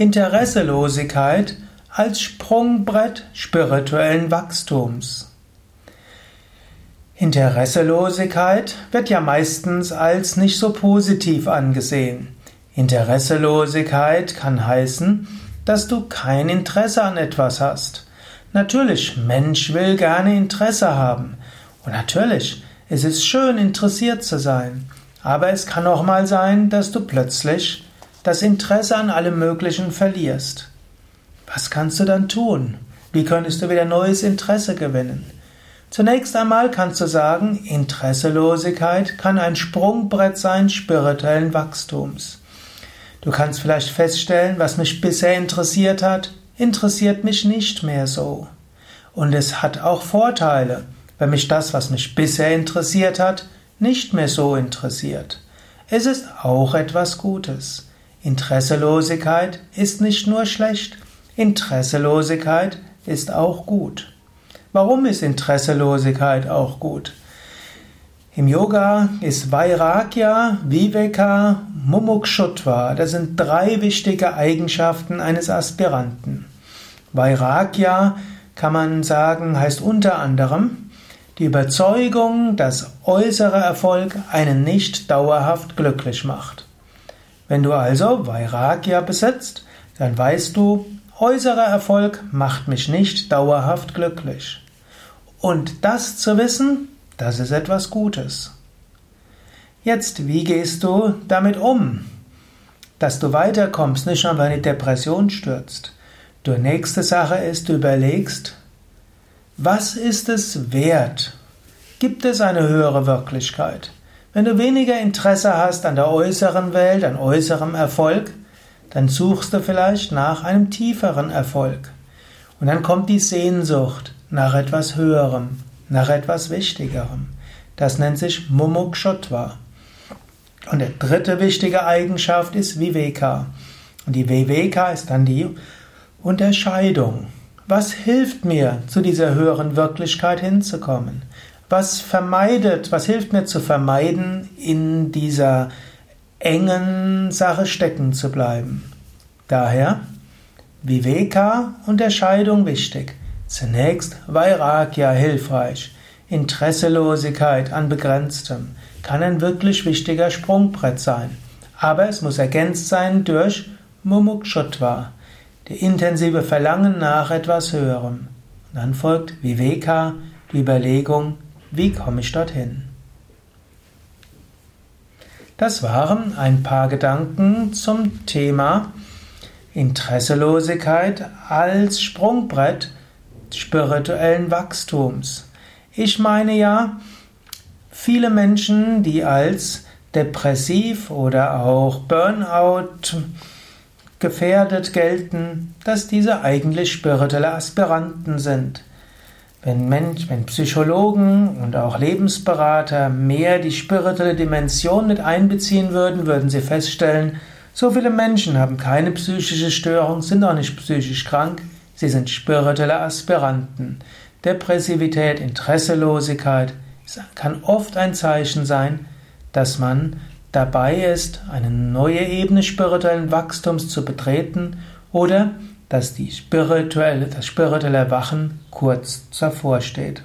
Interesselosigkeit als Sprungbrett spirituellen Wachstums. Interesselosigkeit wird ja meistens als nicht so positiv angesehen. Interesselosigkeit kann heißen, dass du kein Interesse an etwas hast. Natürlich, Mensch will gerne Interesse haben. Und natürlich, es ist schön, interessiert zu sein. Aber es kann auch mal sein, dass du plötzlich das Interesse an allem Möglichen verlierst. Was kannst du dann tun? Wie könntest du wieder neues Interesse gewinnen? Zunächst einmal kannst du sagen, Interesselosigkeit kann ein Sprungbrett sein spirituellen Wachstums. Du kannst vielleicht feststellen, was mich bisher interessiert hat, interessiert mich nicht mehr so. Und es hat auch Vorteile, wenn mich das, was mich bisher interessiert hat, nicht mehr so interessiert. Es ist auch etwas Gutes. Interesselosigkeit ist nicht nur schlecht, Interesselosigkeit ist auch gut. Warum ist Interesselosigkeit auch gut? Im Yoga ist Vairagya, Viveka, Mumukshutva. Das sind drei wichtige Eigenschaften eines Aspiranten. Vairagya kann man sagen, heißt unter anderem die Überzeugung, dass äußerer Erfolg einen nicht dauerhaft glücklich macht. Wenn du also Vairagya besitzt, dann weißt du, äußerer Erfolg macht mich nicht dauerhaft glücklich. Und das zu wissen, das ist etwas Gutes. Jetzt, wie gehst du damit um? Dass du weiterkommst, nicht nur weil die Depression stürzt. Die nächste Sache ist, du überlegst, was ist es wert? Gibt es eine höhere Wirklichkeit? Wenn du weniger Interesse hast an der äußeren Welt, an äußerem Erfolg, dann suchst du vielleicht nach einem tieferen Erfolg. Und dann kommt die Sehnsucht nach etwas Höherem, nach etwas Wichtigerem. Das nennt sich Mumukshotva. Und die dritte wichtige Eigenschaft ist Viveka. Und die Viveka ist dann die Unterscheidung. Was hilft mir, zu dieser höheren Wirklichkeit hinzukommen? Was vermeidet, was hilft mir zu vermeiden, in dieser engen Sache stecken zu bleiben? Daher Viveka, Unterscheidung wichtig. Zunächst Vairagya hilfreich. Interesselosigkeit an Begrenztem kann ein wirklich wichtiger Sprungbrett sein. Aber es muss ergänzt sein durch Mumukshutva, die intensive Verlangen nach etwas Höherem. Und dann folgt Viveka, die Überlegung, wie komme ich dorthin? Das waren ein paar Gedanken zum Thema Interesselosigkeit als Sprungbrett spirituellen Wachstums. Ich meine ja, viele Menschen, die als depressiv oder auch Burnout gefährdet gelten, dass diese eigentlich spirituelle Aspiranten sind. Wenn, Mensch, wenn Psychologen und auch Lebensberater mehr die spirituelle Dimension mit einbeziehen würden, würden sie feststellen, so viele Menschen haben keine psychische Störung, sind auch nicht psychisch krank, sie sind spirituelle Aspiranten. Depressivität, Interesselosigkeit kann oft ein Zeichen sein, dass man dabei ist, eine neue Ebene spirituellen Wachstums zu betreten oder dass die spirituelle, das spirituelle Erwachen kurz davor steht.